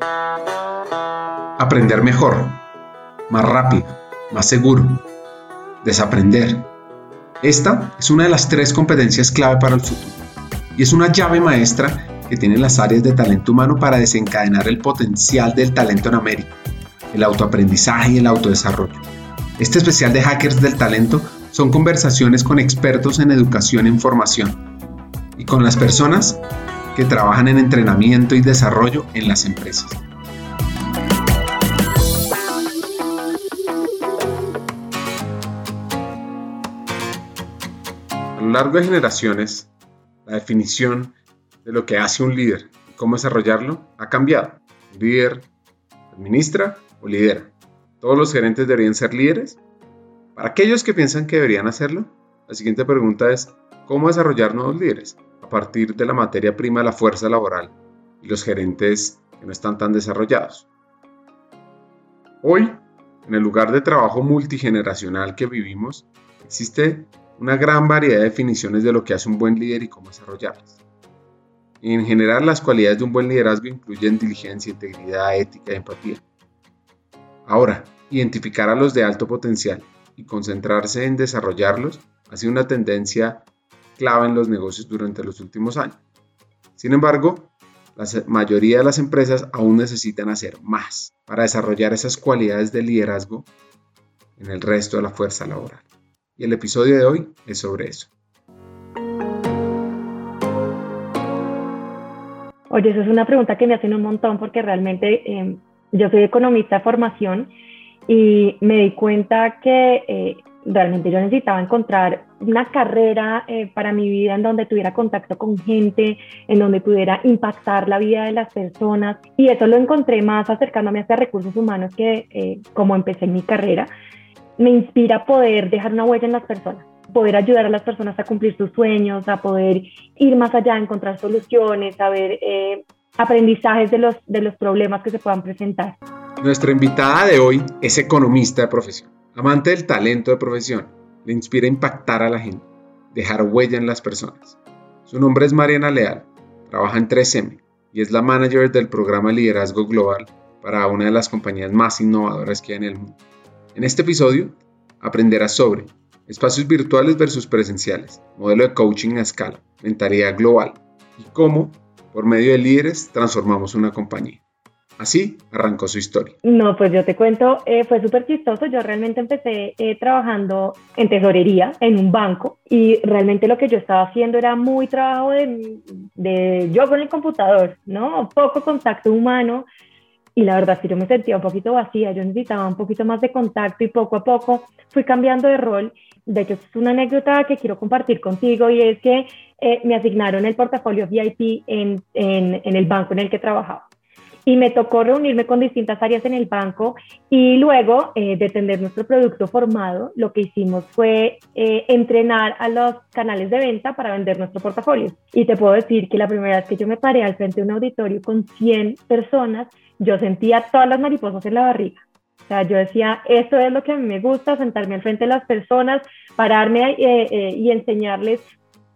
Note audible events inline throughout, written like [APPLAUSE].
Aprender mejor, más rápido, más seguro. Desaprender. Esta es una de las tres competencias clave para el futuro y es una llave maestra que tienen las áreas de talento humano para desencadenar el potencial del talento en América, el autoaprendizaje y el autodesarrollo. Este especial de Hackers del Talento son conversaciones con expertos en educación e información y con las personas que trabajan en entrenamiento y desarrollo en las empresas. A lo largo de generaciones, la definición de lo que hace un líder y cómo desarrollarlo ha cambiado. ¿Un líder administra o lidera? ¿Todos los gerentes deberían ser líderes? Para aquellos que piensan que deberían hacerlo, la siguiente pregunta es, ¿cómo desarrollar nuevos líderes a partir de la materia prima la fuerza laboral y los gerentes que no están tan desarrollados? Hoy, en el lugar de trabajo multigeneracional que vivimos, existe una gran variedad de definiciones de lo que hace un buen líder y cómo desarrollarlas. En general, las cualidades de un buen liderazgo incluyen diligencia, integridad, ética y empatía. Ahora, identificar a los de alto potencial y concentrarse en desarrollarlos ha sido una tendencia clave en los negocios durante los últimos años. Sin embargo, la mayoría de las empresas aún necesitan hacer más para desarrollar esas cualidades de liderazgo en el resto de la fuerza laboral. Y el episodio de hoy es sobre eso. Oye, esa es una pregunta que me hacen un montón porque realmente eh, yo soy economista de formación y me di cuenta que eh, realmente yo necesitaba encontrar una carrera eh, para mi vida en donde tuviera contacto con gente, en donde pudiera impactar la vida de las personas. Y eso lo encontré más acercándome a recursos humanos que como empecé mi carrera, me inspira poder dejar una huella en las personas poder ayudar a las personas a cumplir sus sueños, a poder ir más allá, encontrar soluciones, a ver eh, aprendizajes de los, de los problemas que se puedan presentar. Nuestra invitada de hoy es economista de profesión, amante del talento de profesión, le inspira impactar a la gente, dejar huella en las personas. Su nombre es Mariana Leal, trabaja en 3M y es la manager del programa Liderazgo Global para una de las compañías más innovadoras que hay en el mundo. En este episodio aprenderás sobre espacios virtuales versus presenciales, modelo de coaching a escala, mentalidad global y cómo, por medio de líderes, transformamos una compañía. Así arrancó su historia. No, pues yo te cuento, eh, fue súper chistoso. Yo realmente empecé eh, trabajando en tesorería, en un banco, y realmente lo que yo estaba haciendo era muy trabajo de, de yo con el computador, ¿no? Poco contacto humano y la verdad es yo me sentía un poquito vacía, yo necesitaba un poquito más de contacto y poco a poco fui cambiando de rol. De hecho, es una anécdota que quiero compartir contigo y es que eh, me asignaron el portafolio VIP en, en, en el banco en el que trabajaba y me tocó reunirme con distintas áreas en el banco y luego eh, de tener nuestro producto formado, lo que hicimos fue eh, entrenar a los canales de venta para vender nuestro portafolio. Y te puedo decir que la primera vez que yo me paré al frente de un auditorio con 100 personas, yo sentía todas las mariposas en la barriga. O sea, yo decía, esto es lo que a mí me gusta, sentarme al frente de las personas, pararme eh, eh, y enseñarles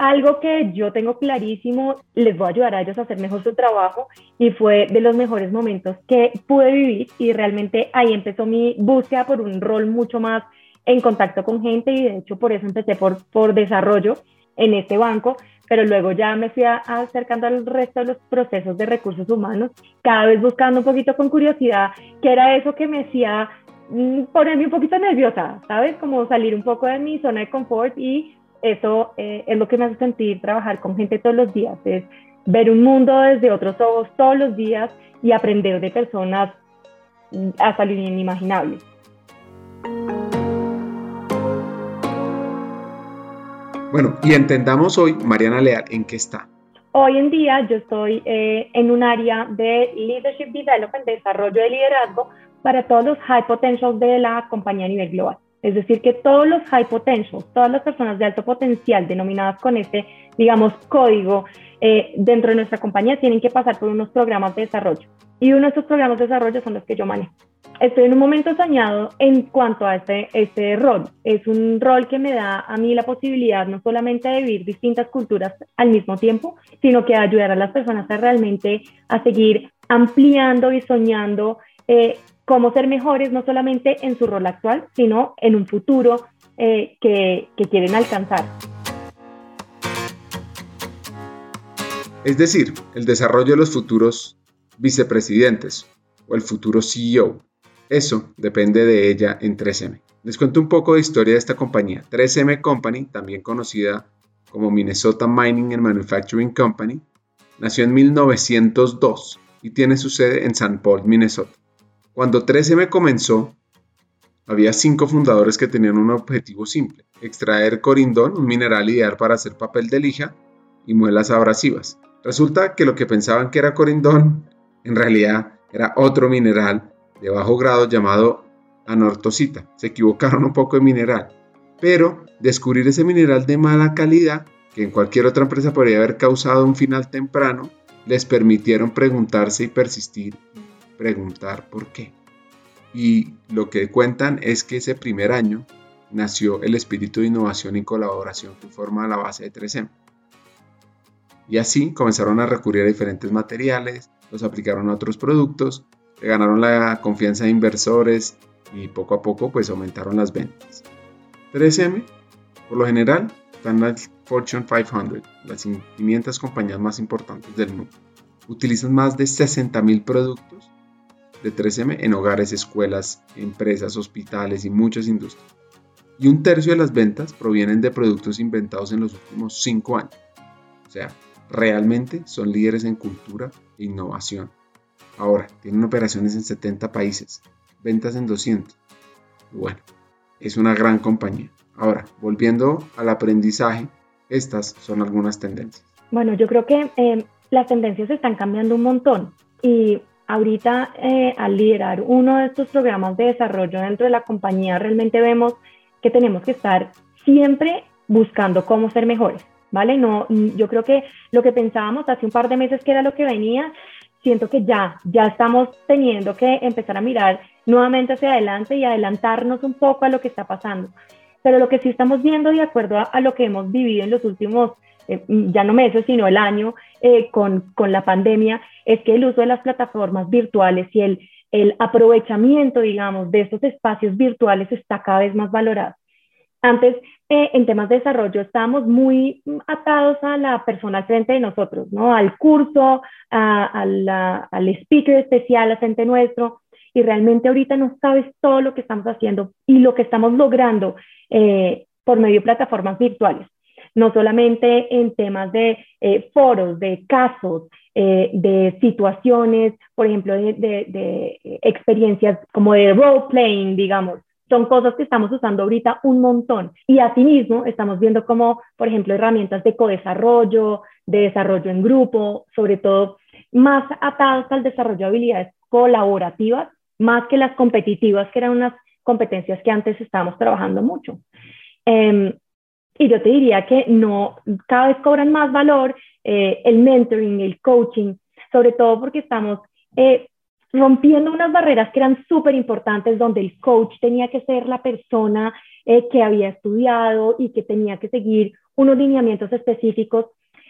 algo que yo tengo clarísimo, les voy a ayudar a ellos a hacer mejor su trabajo y fue de los mejores momentos que pude vivir y realmente ahí empezó mi búsqueda por un rol mucho más en contacto con gente y de hecho por eso empecé por, por desarrollo en este banco pero luego ya me fui acercando al resto de los procesos de recursos humanos, cada vez buscando un poquito con curiosidad qué era eso que me hacía mm, ponerme un poquito nerviosa, ¿sabes? Como salir un poco de mi zona de confort y eso eh, es lo que me hace sentir trabajar con gente todos los días, es ver un mundo desde otros ojos todos los días y aprender de personas mm, hasta lo inimaginable. Bueno, y entendamos hoy, Mariana Leal, ¿en qué está? Hoy en día yo estoy eh, en un área de Leadership Development, desarrollo de liderazgo para todos los high potentials de la compañía a nivel global. Es decir, que todos los high potentials, todas las personas de alto potencial denominadas con este, digamos, código eh, dentro de nuestra compañía tienen que pasar por unos programas de desarrollo. Y uno de estos programas de desarrollo son los que yo manejo estoy en un momento soñado en cuanto a este, este rol. Es un rol que me da a mí la posibilidad no solamente de vivir distintas culturas al mismo tiempo, sino que ayudar a las personas a realmente a seguir ampliando y soñando eh, cómo ser mejores, no solamente en su rol actual, sino en un futuro eh, que, quieren alcanzar. Es decir, el desarrollo de los futuros vicepresidentes o el futuro CEO. Eso depende de ella en 3M. Les cuento un poco de historia de esta compañía. 3M Company, también conocida como Minnesota Mining and Manufacturing Company, nació en 1902 y tiene su sede en St. Paul, Minnesota. Cuando 3M comenzó, había cinco fundadores que tenían un objetivo simple, extraer corindón, un mineral ideal para hacer papel de lija y muelas abrasivas. Resulta que lo que pensaban que era corindón, en realidad era otro mineral de bajo grado llamado anortosita. Se equivocaron un poco de mineral. Pero descubrir ese mineral de mala calidad, que en cualquier otra empresa podría haber causado un final temprano, les permitieron preguntarse y persistir, preguntar por qué. Y lo que cuentan es que ese primer año nació el espíritu de innovación y colaboración que forma la base de 3M. Y así comenzaron a recurrir a diferentes materiales, los aplicaron a otros productos, ganaron la confianza de inversores y poco a poco pues aumentaron las ventas. 3M, por lo general, están en la Fortune 500, las 500 compañías más importantes del mundo. Utilizan más de 60.000 productos de 3M en hogares, escuelas, empresas, hospitales y muchas industrias. Y un tercio de las ventas provienen de productos inventados en los últimos 5 años. O sea, realmente son líderes en cultura e innovación. Ahora, tienen operaciones en 70 países, ventas en 200. Bueno, es una gran compañía. Ahora, volviendo al aprendizaje, estas son algunas tendencias. Bueno, yo creo que eh, las tendencias están cambiando un montón y ahorita eh, al liderar uno de estos programas de desarrollo dentro de la compañía realmente vemos que tenemos que estar siempre buscando cómo ser mejores, ¿vale? No, yo creo que lo que pensábamos hace un par de meses que era lo que venía, siento que ya, ya estamos teniendo que empezar a mirar nuevamente hacia adelante y adelantarnos un poco a lo que está pasando. Pero lo que sí estamos viendo de acuerdo a, lo que hemos vivido en los últimos, eh, ya no meses, sino el año eh, con, con, la pandemia, es que el uso de las plataformas virtuales y el, el aprovechamiento, digamos, de estos espacios virtuales está cada vez más valorado. Antes, eh, en temas de desarrollo, estábamos muy atados a la persona al frente de nosotros, ¿no? Al curso, al speaker especial al frente nuestro, y realmente ahorita no sabes todo lo que estamos haciendo y lo que estamos logrando eh, por medio de plataformas virtuales. No solamente en temas de eh, foros, de casos, eh, de situaciones, por ejemplo, de, de experiencias como de role playing, digamos, son cosas que estamos usando ahorita un montón. Y asimismo, estamos viendo como, por ejemplo, herramientas de co-desarrollo, de desarrollo en grupo, sobre todo más atadas al desarrollo de habilidades colaborativas más que las competitivas, que eran unas competencias que antes estábamos trabajando mucho. Em, y yo te diría que no, cada vez cobran más valor eh, el mentoring, el coaching, sobre todo porque estamos eh, rompiendo unas barreras que eran súper importantes, donde el coach tenía que ser la persona eh, que había estudiado y que tenía que seguir unos lineamientos específicos,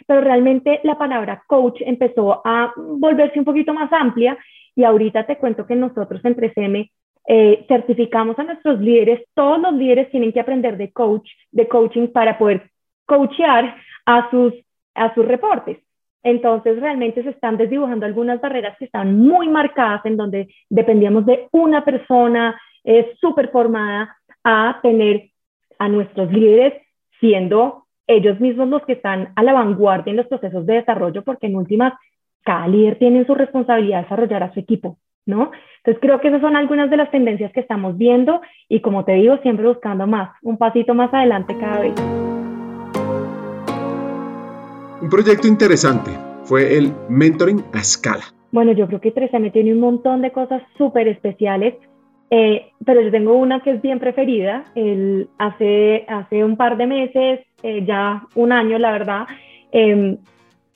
pero realmente la palabra coach empezó a volverse un poquito más amplia. Y ahorita te cuento que nosotros en 3M eh, certificamos a nuestros líderes, todos los líderes tienen que aprender de coach, de coaching para poder coachear a sus, a sus reportes. Entonces, realmente se están desdibujando algunas barreras que están muy marcadas en donde dependíamos de una persona eh, súper formada a tener a nuestros líderes siendo ellos mismos los que están a la vanguardia en los procesos de desarrollo, porque en últimas cada líder tiene su responsabilidad de desarrollar a su equipo, ¿no? Entonces creo que esas son algunas de las tendencias que estamos viendo y como te digo, siempre buscando más, un pasito más adelante cada vez. Un proyecto interesante fue el mentoring a escala. Bueno, yo creo que 3M tiene un montón de cosas súper especiales, eh, pero yo tengo una que es bien preferida. El, hace, hace un par de meses, eh, ya un año, la verdad, eh,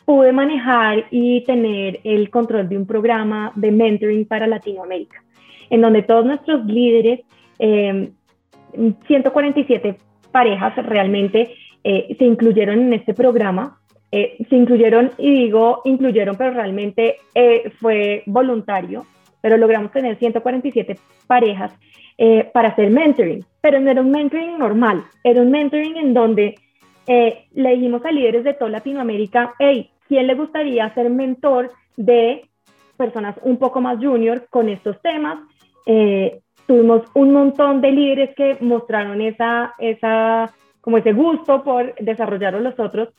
pude manejar y tener el control de un programa de mentoring para Latinoamérica, en donde todos nuestros líderes, 147 em, parejas realmente eh, se incluyeron en este programa. Eh, se incluyeron, y digo incluyeron, pero realmente eh, fue voluntario, pero logramos tener 147 parejas eh, para hacer mentoring, pero no era un mentoring normal, era un mentoring en donde le dijimos a líderes de toda Latinoamérica, hey, ¿quién le gustaría ser mentor de personas un poco más junior con estos temas? tuvimos un montón de líderes que mostraron esa, esa, como ese gusto por desarrollarlo los otros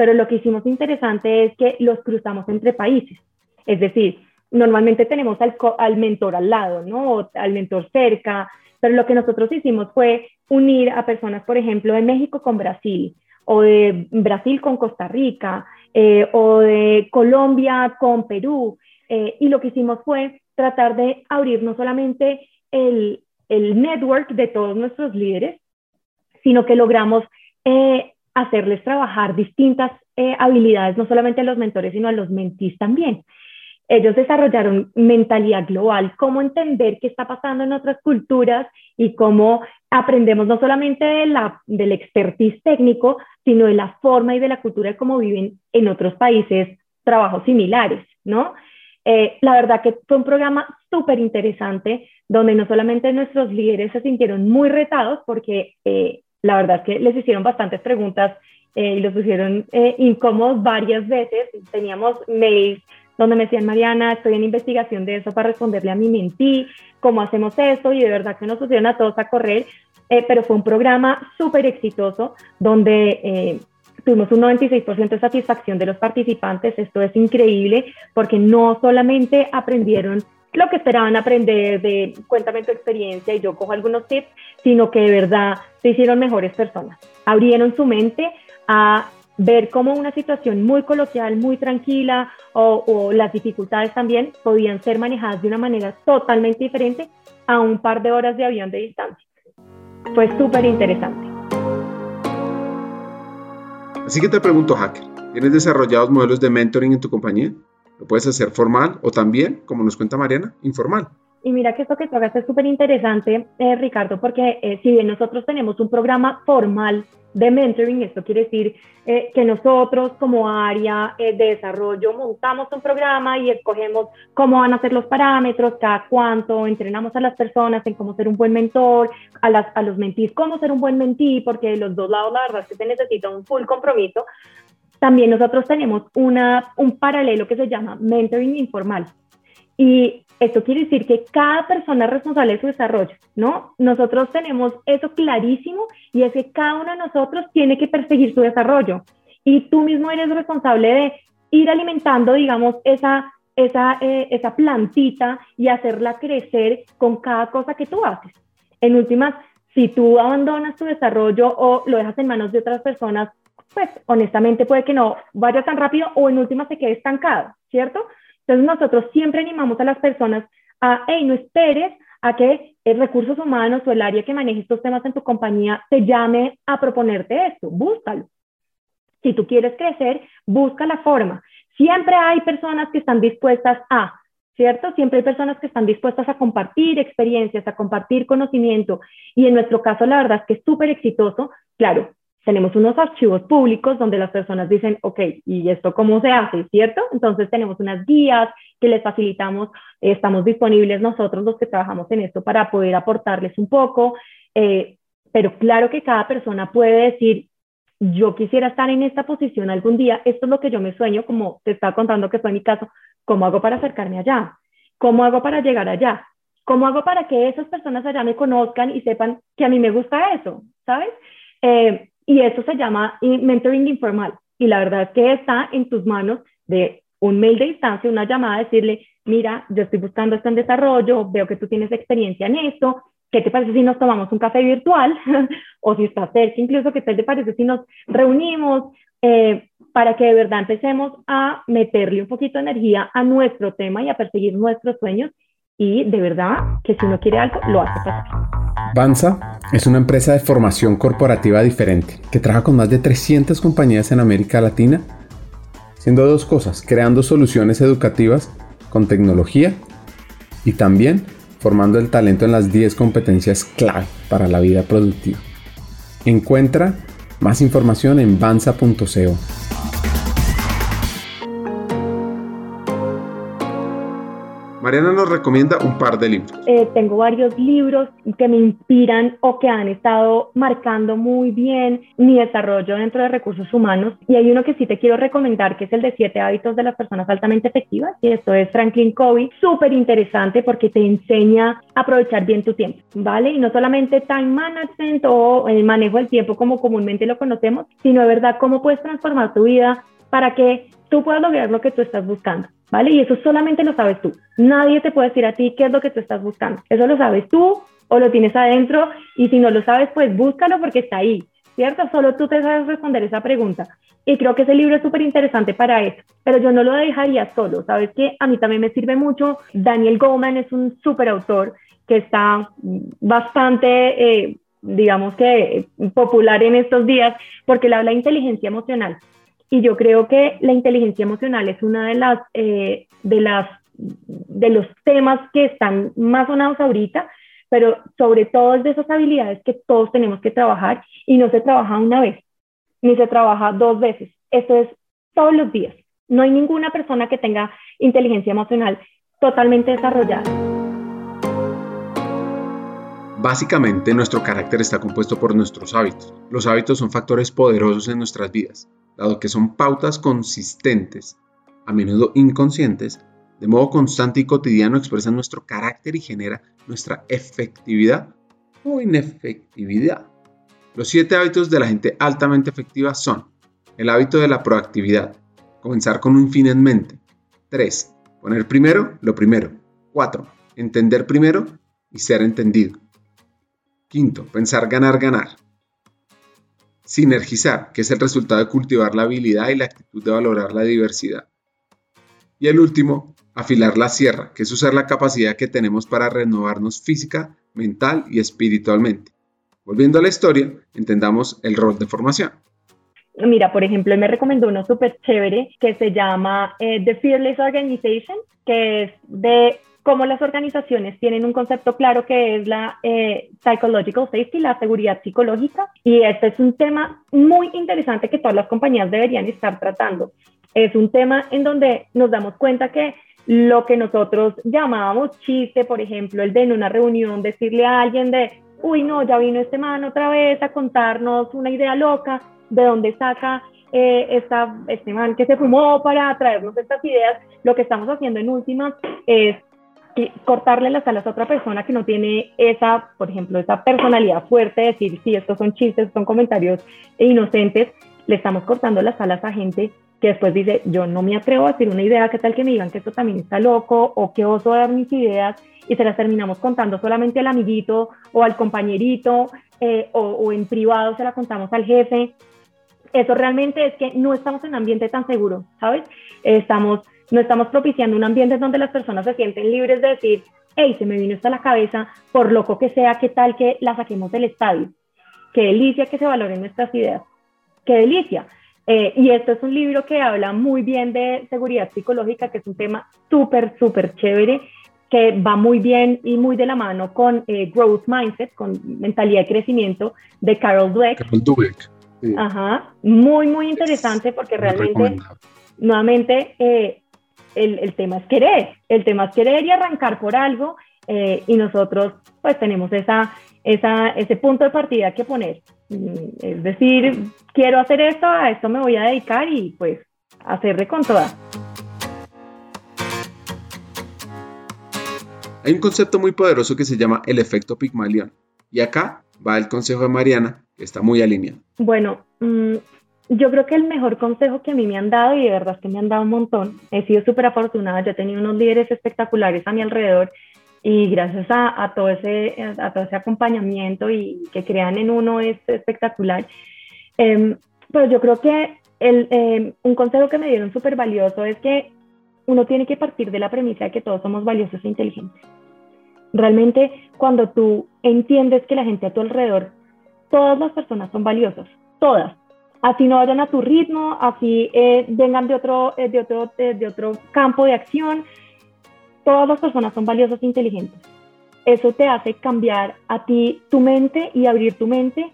pero lo que hicimos interesante es que los cruzamos entre países. Es decir, normalmente tenemos al, al mentor al lado, ¿no? O al mentor cerca, pero lo que nosotros hicimos fue unir a personas, por ejemplo, de México con Brasil, o de Brasil con Costa Rica, eh, o de Colombia con Perú. Eh, y lo que hicimos fue tratar de abrir no solamente el, el network de todos nuestros líderes, sino que logramos eh, hacerles trabajar distintas habilidades, no solamente a los mentores, sino a los mentís también. Ellos desarrollaron mentalidad global, cómo entender qué está pasando en otras culturas y cómo aprendemos no solamente de la, del expertise técnico, sino de la forma y de la cultura de cómo viven en otros países trabajos similares, ¿no? Eh, la verdad que fue un programa súper interesante, donde no solamente nuestros líderes se sintieron muy retados, porque eh, la verdad es que les hicieron bastantes preguntas eh, y los pusieron eh, incómodos varias veces. Teníamos mails donde me decían, Mariana, estoy en investigación de eso para responderle a mi mentí, cómo hacemos esto, y de verdad que nos pusieron a todos a correr, eh, pero fue un programa súper exitoso donde tuvimos un 96% de satisfacción de los participantes, esto es increíble porque no solamente aprendieron lo que esperaban aprender de cuéntame tu experiencia y yo cojo algunos tips, sino que de verdad se hicieron mejores personas. Abrieron su mente a ver cómo una situación muy coloquial, muy tranquila o, las dificultades también podían ser manejadas de una manera totalmente diferente a un par de horas de avión de distancia. Fue súper interesante. Así que te pregunto, hacker, ¿tienes desarrollados modelos de mentoring en tu compañía? Lo puedes hacer formal o también, como nos cuenta Mariana, informal. Y mira que esto que hagas es súper interesante, eh, Ricardo, porque eh, si bien nosotros tenemos un programa formal de mentoring, esto quiere decir eh, que nosotros como área de desarrollo montamos un programa y escogemos cómo van a ser los parámetros, cada cuánto, entrenamos a las personas en cómo ser un buen mentor, a, las, a los mentís cómo ser un buen mentí, porque de los dos lados la verdad es que se necesita un full compromiso, también nosotros tenemos una, un paralelo que se llama mentoring informal. Y esto quiere decir que cada persona es responsable de su desarrollo, ¿no? Nosotros tenemos eso clarísimo y es que cada uno de nosotros tiene que perseguir su desarrollo. Y tú mismo eres responsable de ir alimentando, digamos, esa, esa, eh, esa plantita y hacerla crecer con cada cosa que tú haces. En últimas, si tú abandonas tu desarrollo o lo dejas en manos de otras personas, pues honestamente puede que no vaya tan rápido o en última se quede estancado, ¿cierto? Entonces nosotros siempre animamos a las personas a, hey, no esperes a que el recursos humanos o el área que maneje estos temas en tu compañía te llame a proponerte esto, búscalo. Si tú quieres crecer, busca la forma. Siempre hay personas que están dispuestas a, ¿cierto? Siempre hay personas que están dispuestas a compartir experiencias, a compartir conocimiento. Y en nuestro caso, la verdad es que es súper exitoso. Claro, tenemos unos archivos públicos donde las personas dicen, ok, ¿y esto cómo se hace? ¿Cierto? Entonces tenemos unas guías que les facilitamos, estamos disponibles nosotros los que trabajamos en esto para poder aportarles un poco, eh, pero claro que cada persona puede decir, yo quisiera estar en esta posición algún día, esto es lo que yo me sueño, como te estaba contando que fue mi caso, ¿cómo hago para acercarme allá? ¿Cómo hago para llegar allá? ¿Cómo hago para que esas personas allá me conozcan y sepan que a mí me gusta eso? ¿Sabes? Eh, y eso se llama mentoring informal. Y la verdad es que está en tus manos de un mail de distancia, una llamada, decirle, mira, yo estoy buscando esto en desarrollo, veo que tú tienes experiencia en esto, ¿qué te parece si nos tomamos un café virtual? [LAUGHS] o si estás cerca, incluso, ¿qué te parece si nos reunimos? Eh, para que de verdad empecemos a meterle un poquito de energía a nuestro tema y a perseguir nuestros sueños y de verdad que si uno quiere algo, lo hace pasar. Banza es una empresa de formación corporativa diferente que trabaja con más de 300 compañías en América Latina, haciendo dos cosas, creando soluciones educativas con tecnología y también formando el talento en las 10 competencias clave para la vida productiva. Encuentra más información en banza.co. Mariana nos recomienda un par de libros. Eh, tengo varios libros que me inspiran o que han estado marcando muy bien mi desarrollo dentro de recursos humanos. Y hay uno que sí te quiero recomendar, que es el de siete hábitos de las personas altamente efectivas. Y esto es Franklin Covey. Súper interesante porque te enseña a aprovechar bien tu tiempo, ¿vale? Y no solamente time management o el manejo del tiempo como comúnmente lo conocemos, sino de verdad cómo puedes transformar tu vida para que tú puedas lograr lo que tú estás buscando. ¿vale? Y eso solamente lo sabes tú. Nadie te puede decir a ti qué es lo que tú estás buscando. Eso lo sabes tú o lo tienes adentro y si no lo sabes, pues búscalo porque está ahí, ¿cierto? Solo tú te sabes responder esa pregunta. Y creo que ese libro es súper interesante para eso, pero yo no lo dejaría solo, ¿sabes? Que a mí también me sirve mucho. Daniel Goleman es un súper autor que está bastante... Eh, digamos que popular en estos días, porque le habla de inteligencia emocional. Y yo creo que la inteligencia emocional es una eh, de las, de los temas que están más sonados ahorita, pero sobre todo es de esas habilidades que todos tenemos que trabajar y no se trabaja una vez, ni se trabaja dos veces. Esto es todos los días. No hay ninguna persona que tenga inteligencia emocional totalmente desarrollada. Básicamente, nuestro carácter está compuesto por nuestros hábitos. Los hábitos son factores poderosos en nuestras vidas dado que son pautas consistentes, a menudo inconscientes, de modo constante y cotidiano expresan nuestro carácter y genera nuestra efectividad o inefectividad. Los siete hábitos de la gente altamente efectiva son el hábito de la proactividad, comenzar con un fin en mente. 3. Poner primero lo primero. 4. Entender primero y ser entendido. Quinto, pensar ganar ganar. Sinergizar, que es el resultado de cultivar la habilidad y la actitud de valorar la diversidad. Y el último, afilar la sierra, que es usar la capacidad que tenemos para renovarnos física, mental y espiritualmente. Volviendo a la historia, entendamos el rol de formación. Mira, por ejemplo, él me recomendó uno súper chévere que se llama eh, The Fearless Organization, que es de cómo las organizaciones tienen un concepto claro que es la eh, psychological safety, la seguridad psicológica, y este es un tema muy interesante que todas las compañías deberían estar tratando. Es un tema en donde nos damos cuenta que lo que nosotros llamábamos chiste, por ejemplo, el de en una reunión decirle a alguien de, uy, no, ya vino este man otra vez a contarnos una idea loca, de dónde saca eh, esta, este man que se fumó para traernos estas ideas, lo que estamos haciendo en últimas es cortarle las alas a otra persona que no tiene esa, por ejemplo, esa personalidad fuerte, decir, si estos son chistes, son comentarios inocentes, le estamos cortando las alas a gente que después dice, yo no me atrevo a decir una idea, ¿qué tal que me digan que esto también está loco o que oso dar mis ideas y se las terminamos contando solamente al amiguito o al compañerito eh, o, o en privado se la contamos al jefe? Eso realmente es que no estamos en un ambiente tan seguro, ¿sabes? Estamos no estamos propiciando un ambiente donde las personas se sienten libres de decir, hey, se me vino esto a la cabeza, por loco que sea, qué tal que la saquemos del estadio. Qué delicia que se valoren nuestras ideas. Qué delicia. Eh, y esto es un libro que habla muy bien de seguridad psicológica, que es un tema súper, súper chévere, que va muy bien y muy de la mano con eh, Growth Mindset, con mentalidad de crecimiento de Carol Dweck. Carol Dweck. Ajá, muy, muy interesante porque realmente, nuevamente, eh, el, tema es querer, el tema es querer y arrancar por algo eh, y nosotros pues tenemos esa, esa, ese punto de partida que poner. Mm, es decir, quiero hacer esto, a esto me voy a dedicar y pues hacerle con toda. Hay un concepto muy poderoso que se llama el efecto Pigmalión. Y acá va el consejo de Mariana, que está muy alineado. Bueno, mm, yo creo que el mejor consejo que a mí me han dado, y de verdad es que me han dado un montón, he sido súper afortunada, yo he tenido unos líderes espectaculares a mi alrededor y gracias a, todo, ese, a todo ese acompañamiento y que crean en uno es espectacular. Eh, pero yo creo que el, em, un consejo que me dieron súper valioso es que uno tiene que partir de la premisa de que todos somos valiosos e inteligentes. Realmente cuando tú entiendes que la gente a tu alrededor, todas las personas son valiosas, todas, así no vayan a tu ritmo, así eh, vengan de otro, eh, de, otro, eh, de otro campo de acción. Todas las personas son valiosas e inteligentes. Eso te hace cambiar a ti tu mente y abrir tu mente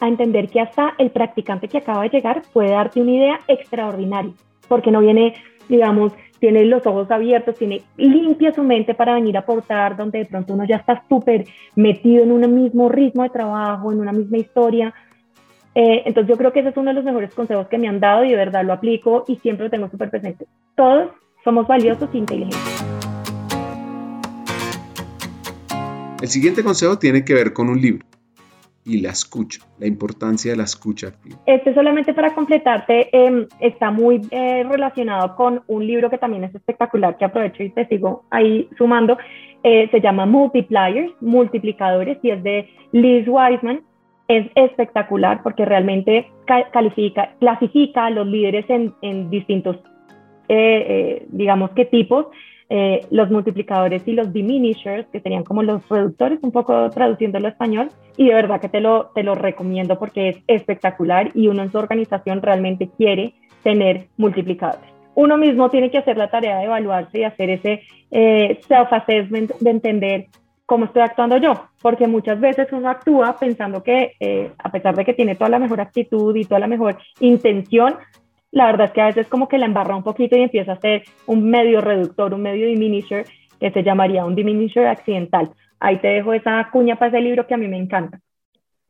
a entender que hasta el practicante que acaba de llegar puede darte una idea extraordinaria, porque no viene, digamos, tiene los ojos abiertos, tiene limpia su mente para venir a aportar, donde de pronto uno ya está súper metido en un mismo ritmo de trabajo, en una misma historia. Eh, entonces yo creo que ese es uno de los mejores consejos que me han dado y de verdad lo aplico y siempre lo tengo súper presente. Todos somos valiosos e inteligentes. El siguiente consejo tiene que ver con un libro y la escucha, la importancia de la escucha activa. Este solamente para completarte em, está muy eh, relacionado con un libro que también es espectacular, que aprovecho y te sigo ahí sumando. Eh, se llama Multipliers, Multiplicadores, y es de Liz Wiseman. Es espectacular porque realmente califica, clasifica a los líderes en, en distintos, eh, digamos que tipos, eh, los multiplicadores y los diminishers, que serían como los reductores, un poco traduciéndolo a español, y de verdad que te lo, te lo recomiendo porque es espectacular y uno en su organización realmente quiere tener multiplicadores. Uno mismo tiene que hacer la tarea de evaluarse y hacer ese eh, self-assessment de entender cómo estoy actuando yo, porque muchas veces uno actúa pensando que eh, a pesar de que tiene toda la mejor actitud y toda la mejor intención, la verdad es que a veces como que la embarra un poquito y empieza a ser un medio reductor, un medio diminisher, que se llamaría un diminisher accidental. Ahí te dejo esa cuña para ese libro que a mí me encanta.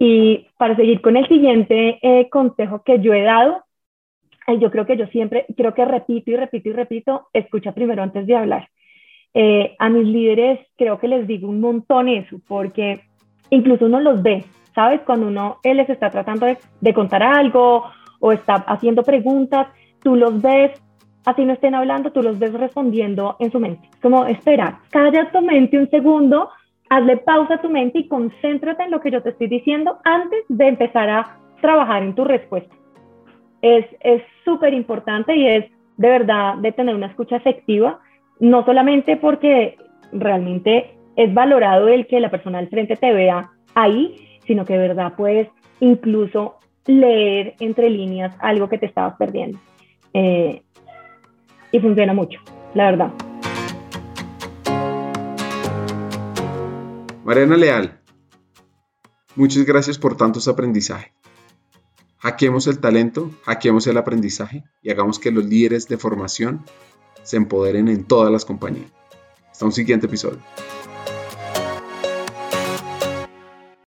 Y para seguir con el siguiente eh, consejo que yo he dado, eh, yo creo que yo siempre, creo que repito y repito y repito, escucha primero antes de hablar. Eh, a mis líderes creo que les digo un montón eso, porque incluso uno los ve, ¿sabes? Cuando uno él les está tratando de, contar algo o está haciendo preguntas, tú los ves, así no estén hablando, tú los ves respondiendo en su mente. Como, espera, calla tu mente un segundo, hazle pausa a tu mente y concéntrate en lo que yo te estoy diciendo antes de empezar a trabajar en tu respuesta. Es súper importante y es de verdad de tener una escucha efectiva, no solamente porque realmente es valorado el que la persona al frente te vea ahí, sino que de verdad puedes incluso leer entre líneas algo que te estabas perdiendo. Eh, y funciona mucho, la verdad. Mariana Leal, muchas gracias por tantos aprendizajes. Hackeemos el talento, hackeemos el aprendizaje y hagamos que los líderes de formación se empoderen en todas las compañías. Hasta un siguiente episodio.